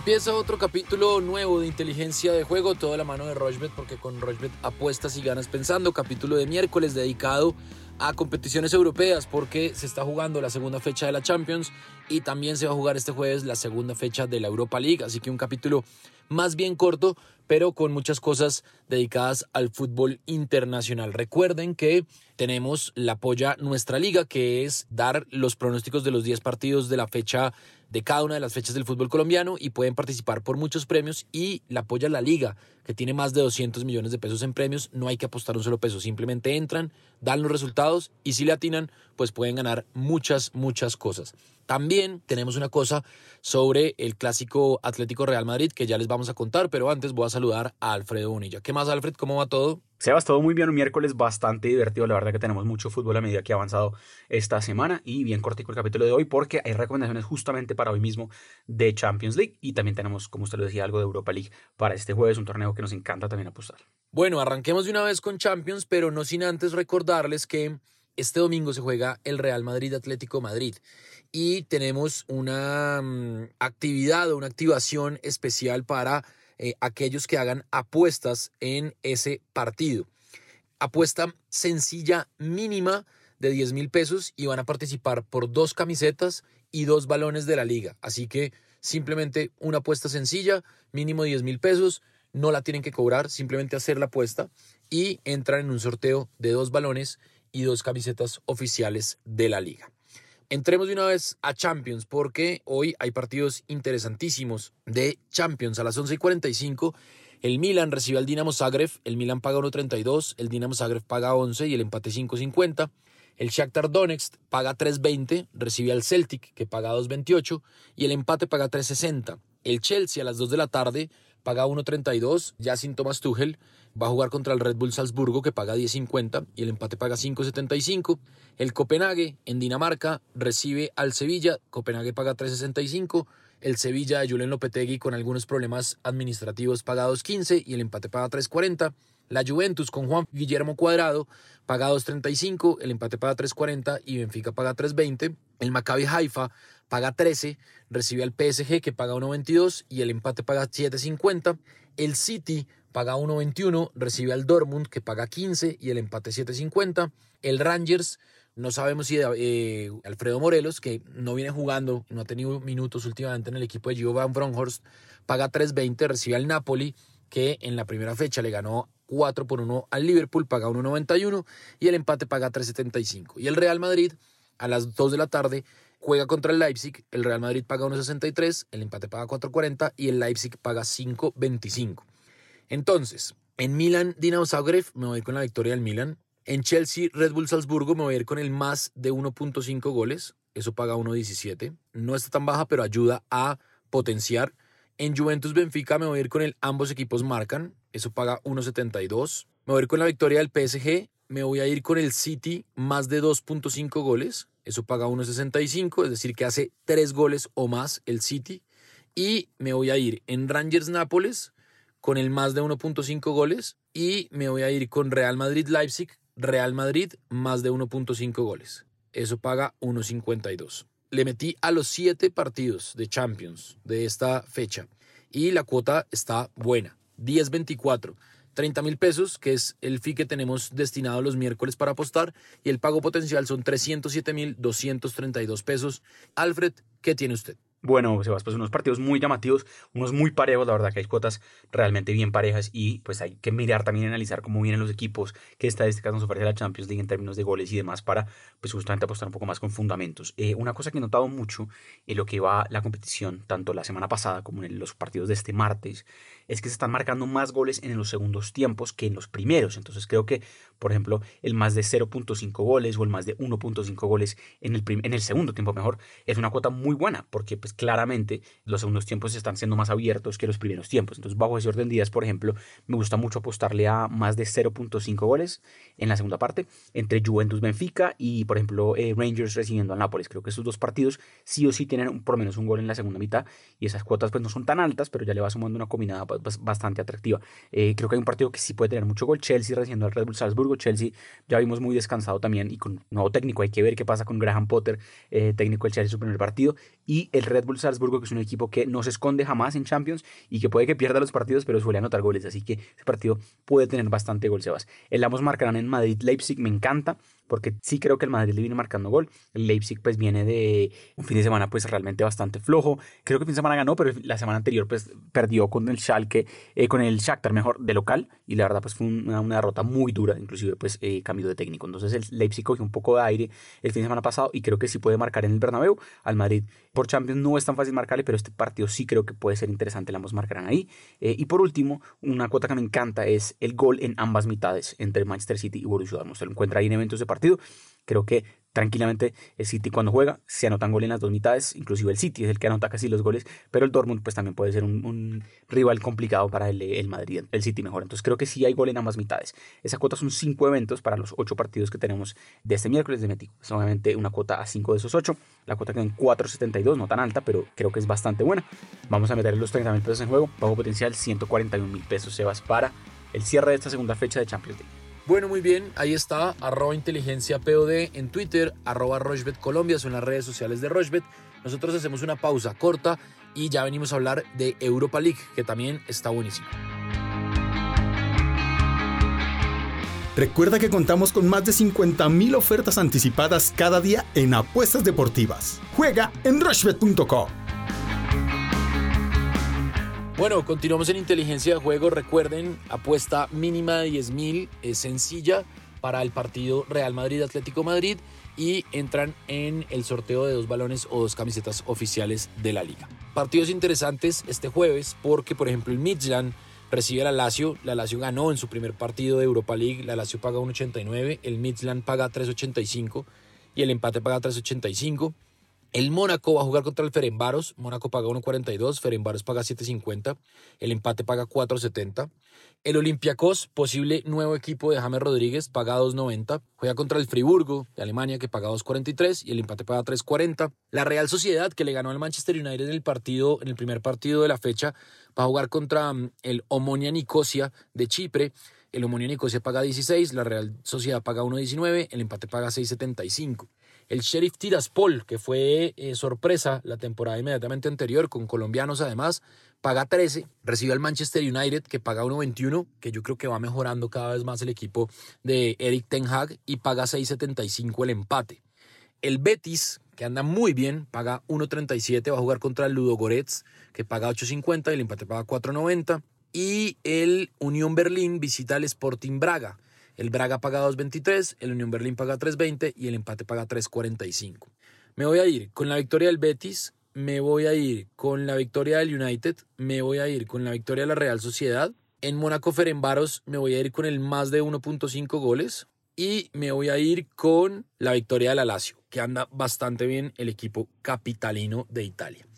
Empieza otro capítulo nuevo de inteligencia de juego, toda la mano de Rochbet, porque con Rochbet apuestas y ganas pensando. Capítulo de miércoles dedicado a competiciones europeas, porque se está jugando la segunda fecha de la Champions y también se va a jugar este jueves la segunda fecha de la Europa League. Así que un capítulo más bien corto, pero con muchas cosas dedicadas al fútbol internacional. Recuerden que tenemos la polla nuestra liga, que es dar los pronósticos de los 10 partidos de la fecha de cada una de las fechas del fútbol colombiano y pueden participar por muchos premios y la apoya la liga que tiene más de 200 millones de pesos en premios, no hay que apostar un solo peso, simplemente entran, dan los resultados y si le atinan, pues pueden ganar muchas, muchas cosas. También tenemos una cosa sobre el clásico Atlético Real Madrid que ya les vamos a contar, pero antes voy a saludar a Alfredo Bonilla. ¿Qué más, Alfred? ¿Cómo va todo? Sebas, todo muy bien, un miércoles bastante divertido, la verdad que tenemos mucho fútbol a medida que ha avanzado esta semana y bien cortico el capítulo de hoy porque hay recomendaciones justamente para hoy mismo de Champions League y también tenemos, como usted lo decía, algo de Europa League para este jueves, un torneo que nos encanta también apostar. Bueno, arranquemos de una vez con Champions, pero no sin antes recordarles que este domingo se juega el Real Madrid Atlético Madrid y tenemos una mm, actividad o una activación especial para eh, aquellos que hagan apuestas en ese partido. Apuesta sencilla mínima de 10 mil pesos y van a participar por dos camisetas y dos balones de la liga. Así que simplemente una apuesta sencilla, mínimo 10 mil pesos, no la tienen que cobrar, simplemente hacer la apuesta y entran en un sorteo de dos balones y dos camisetas oficiales de la liga. Entremos de una vez a Champions porque hoy hay partidos interesantísimos de Champions a las 11 y 45. El Milan recibe al Dinamo Zagreb, el Milan paga 1.32, el Dinamo Zagreb paga 11 y el empate 5.50. El Shakhtar Donetsk paga 3.20, recibe al Celtic que paga 2.28 y el empate paga 3.60. El Chelsea a las 2 de la tarde paga 1.32, ya sin Thomas Tuchel, va a jugar contra el Red Bull Salzburgo que paga 10.50 y el empate paga 5.75. El Copenhague en Dinamarca recibe al Sevilla, Copenhague paga 3.65. El Sevilla de Julen Lopetegui con algunos problemas administrativos paga 2.15 y el empate paga 3.40. La Juventus con Juan Guillermo Cuadrado paga 2.35, el empate paga 3.40 y Benfica paga 3.20. El Maccabi Haifa paga 13, recibe al PSG que paga 1.22 y el empate paga 7.50. El City paga 1.21, recibe al Dortmund que paga 15 y el empate 7.50. El Rangers, no sabemos si eh, Alfredo Morelos, que no viene jugando, no ha tenido minutos últimamente en el equipo de Gio Van Bronckhorst, paga 3.20, recibe al Napoli que en la primera fecha le ganó 4 por 1 al Liverpool, paga 1.91 y el empate paga 3.75. Y el Real Madrid a las 2 de la tarde juega contra el Leipzig, el Real Madrid paga 1.63, el empate paga 4.40 y el Leipzig paga 5.25. Entonces, en Milan, Dinamo Zagreb, me voy con la victoria del Milan. En Chelsea, Red Bull Salzburgo, me voy a ir con el más de 1.5 goles. Eso paga 1.17. No está tan baja, pero ayuda a potenciar. En Juventus Benfica me voy a ir con el ambos equipos marcan. Eso paga 1.72. Me voy a ir con la victoria del PSG. Me voy a ir con el City más de 2.5 goles. Eso paga 1.65, es decir, que hace 3 goles o más el City. Y me voy a ir en Rangers Nápoles con el más de 1.5 goles y me voy a ir con Real Madrid Leipzig, Real Madrid más de 1.5 goles. Eso paga 1.52. Le metí a los 7 partidos de Champions de esta fecha y la cuota está buena, 10.24. 30 mil pesos, que es el fee que tenemos destinado los miércoles para apostar, y el pago potencial son 307 mil 232 pesos. Alfred, ¿qué tiene usted? Bueno, Sebas, pues unos partidos muy llamativos, unos muy parejos, la verdad que hay cuotas realmente bien parejas y pues hay que mirar también analizar cómo vienen los equipos, qué estadísticas nos ofrece la Champions League en términos de goles y demás para pues justamente apostar un poco más con fundamentos. Eh, una cosa que he notado mucho en lo que va la competición, tanto la semana pasada como en los partidos de este martes, es que se están marcando más goles en los segundos tiempos que en los primeros. Entonces creo que, por ejemplo, el más de 0.5 goles o el más de 1.5 goles en el, en el segundo tiempo mejor es una cuota muy buena porque pues claramente los segundos tiempos están siendo más abiertos que los primeros tiempos. Entonces bajo ese orden de por ejemplo, me gusta mucho apostarle a más de 0.5 goles en la segunda parte entre Juventus Benfica y, por ejemplo, eh, Rangers recibiendo al Nápoles. Creo que esos dos partidos sí o sí tienen por lo menos un gol en la segunda mitad y esas cuotas pues no son tan altas, pero ya le va sumando una combinada bastante atractiva. Eh, creo que hay un partido que sí puede tener mucho gol. Chelsea recibiendo al Red Bull Salzburgo. Chelsea ya vimos muy descansado también y con nuevo técnico. Hay que ver qué pasa con Graham Potter, eh, técnico del Chelsea, su primer partido. Y el Red Bull Salzburgo, que es un equipo que no se esconde jamás en Champions y que puede que pierda los partidos, pero suele anotar goles. Así que ese partido puede tener bastante gol, Sebas. El ambos marcarán en Madrid-Leipzig, me encanta porque sí creo que el Madrid le viene marcando gol. El Leipzig pues viene de un fin de semana pues realmente bastante flojo. Creo que el fin de semana ganó, pero la semana anterior pues perdió con el Schalke, eh, con el Shakhtar mejor de local y la verdad pues fue una, derrota muy dura, inclusive pues eh, cambio de técnico. Entonces el Leipzig cogió un poco de aire el fin de semana pasado y creo que sí puede marcar en el Bernabéu. Al Madrid por Champions no es tan fácil marcarle, pero este partido sí creo que puede ser interesante, ambos marcarán ahí. Eh, y por último, una cuota que me encanta es el gol en ambas mitades entre Manchester City y Borussia Dortmund. Se lo encuentra ahí en eventos de partido. Creo que tranquilamente el City cuando juega se anotan goles en las dos mitades, inclusive el City es el que anota casi los goles, pero el Dortmund pues también puede ser un, rival complicado para el, el, Madrid, el City mejor. Entonces creo que sí hay gol en ambas mitades. Esa cuota son cinco eventos para los ocho partidos que tenemos de este miércoles de México. Es obviamente una cuota a cinco de esos ocho. La cuota queda en 4.72, no tan alta, pero creo que es bastante buena. Vamos a meter los 30 mil pesos en juego, bajo potencial 141 mil pesos, Sebas, para el cierre de esta segunda fecha de Champions League. Bueno, muy bien, ahí está, arroba inteligencia POD en Twitter, arroba Rochbet Colombia, son las redes sociales de Rochbet. Nosotros hacemos una pausa corta y ya venimos a hablar de Europa League, que también está buenísimo. Recuerda que contamos con más de 50.000 ofertas anticipadas cada día en apuestas deportivas. Juega en rushbet.com. Bueno, continuamos en inteligencia de juego. Recuerden, apuesta mínima de 10 mil, es sencilla para el partido Real Madrid-Atlético Madrid y entran en el sorteo de dos balones o dos camisetas oficiales de la liga. Partidos interesantes este jueves porque, por ejemplo, el Midland recibe la Lazio. La Lazio ganó en su primer partido de Europa League. La Lazio paga 1.89, el Midland paga 3.85 y el empate paga 3.85. El Mónaco va a jugar contra el Ferenbaros. Mónaco paga 1.42, Ferenbaros paga 7.50, el empate paga 4.70. El Olympiacos, posible nuevo equipo de James Rodríguez, paga 2.90. Juega contra el Friburgo de Alemania, que paga 2.43 y el empate paga 3.40. La Real Sociedad, que le ganó al Manchester United en el partido, en el primer partido de la fecha, va a jugar contra mm, el Omonia Nicosia de Chipre. El Omonia Nicosia paga 16, la Real Sociedad paga 1.19, el empate paga 6.75. El Sheriff Tiraspol, que fue eh, sorpresa la temporada inmediatamente anterior, con colombianos además, paga 13. Recibe al Manchester United, que paga 1.21, que yo creo que va mejorando cada vez más el equipo de Eric Ten Hag, y paga 6.75 el empate. El Betis, que anda muy bien, paga 1.37, va a jugar contra el Ludo Goretz, que paga 8.50 y el empate paga 4.90. Y el Unión Berlín visita al Sporting Braga el Braga paga 2.23, el Unión Berlín paga 3.20 y el empate paga 3.45. Me voy a ir con la victoria del Betis, me voy a ir con la victoria del United, me voy a ir con la victoria de la Real Sociedad. En Mónaco Ferenbaros me voy a ir con el más de 1.5 goles y me voy a ir con la victoria de la Lazio, que anda bastante bien el equipo capitalino de Italia.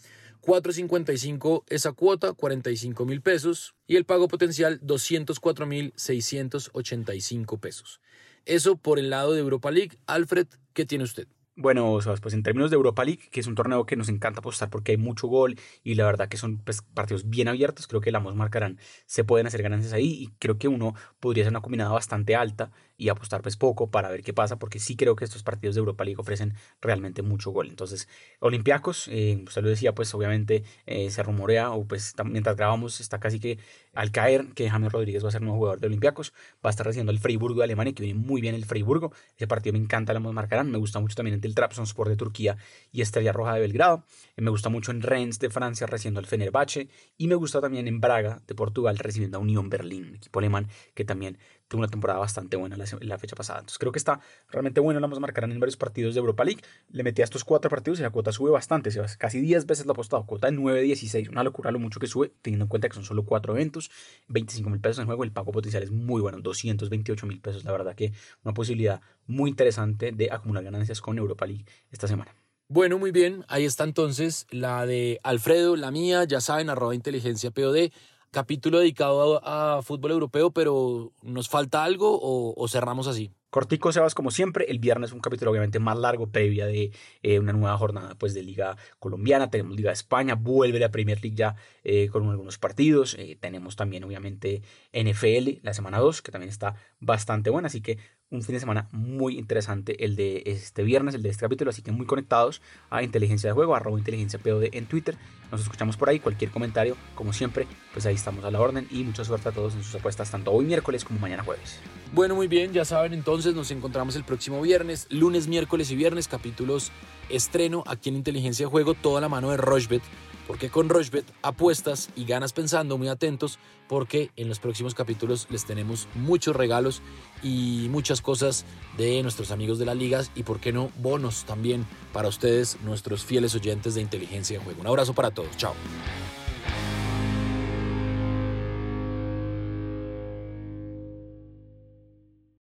4.55 esa cuota, 45 mil pesos y el pago potencial 204 mil 685 pesos. Eso por el lado de Europa League. Alfred, ¿qué tiene usted? Bueno, pues en términos de Europa League, que es un torneo que nos encanta apostar porque hay mucho gol y la verdad que son pues, partidos bien abiertos, creo que la marcarán, se pueden hacer ganancias ahí y creo que uno podría ser una combinada bastante alta y apostar pues poco para ver qué pasa, porque sí creo que estos partidos de Europa League ofrecen realmente mucho gol. Entonces, Olympiacos, eh, usted lo decía, pues obviamente eh, se rumorea, o pues mientras grabamos está casi que al caer que James Rodríguez va a ser nuevo jugador de Olympiacos, va a estar recibiendo el Freiburgo de Alemania, que viene muy bien el Freiburgo, ese partido me encanta, lo marcarán, me gusta mucho también el Trabzonspor de Turquía y Estrella Roja de Belgrado, me gusta mucho en Rennes de Francia recibiendo al Fenerbahce, y me gusta también en Braga de Portugal recibiendo a Unión Berlín, equipo alemán que también tuvo una temporada bastante buena la, la, fecha pasada. Entonces creo que está realmente bueno. La vamos a marcar en varios partidos de Europa League. Le metí a estos cuatro partidos y la cuota sube bastante. Casi 10 veces la apostado. Cuota de 9.16. Una locura lo mucho que sube, teniendo en cuenta que son solo cuatro eventos. 25 mil pesos en juego. El pago potencial es muy bueno. 228 mil pesos. La verdad que una posibilidad muy interesante de acumular ganancias con Europa League esta semana. Bueno, muy bien. Ahí está entonces la de Alfredo, la mía. Ya saben, arroba inteligencia POD capítulo dedicado a, fútbol europeo, pero ¿nos falta algo o, cerramos así? Cortico, Sebas, como siempre, el viernes un capítulo obviamente más largo, previa de eh, una nueva jornada pues, de Liga Colombiana, tenemos Liga de España, vuelve la Premier League ya eh, con algunos partidos, eh, tenemos también obviamente NFL la semana 2, que también está bastante buena, así que un fin de semana muy interesante el de este viernes, el de este capítulo, así que muy conectados a Inteligencia de Juego, arroba Inteligencia POD en Twitter, nos escuchamos por ahí, cualquier comentario, como siempre, pues ahí estamos a la orden. Y mucha suerte a todos en sus apuestas, tanto hoy miércoles como mañana jueves. Bueno, muy bien, ya saben, nos encontramos el próximo viernes, lunes, miércoles y viernes, capítulos estreno aquí en Inteligencia de Juego, toda la mano de Rochbet porque con Rochbet apuestas y ganas pensando, muy atentos, porque en los próximos capítulos les tenemos muchos regalos y muchas cosas de nuestros amigos de las ligas y, por qué no, bonos también para ustedes, nuestros fieles oyentes de inteligencia de juego. Un abrazo para todos, chao.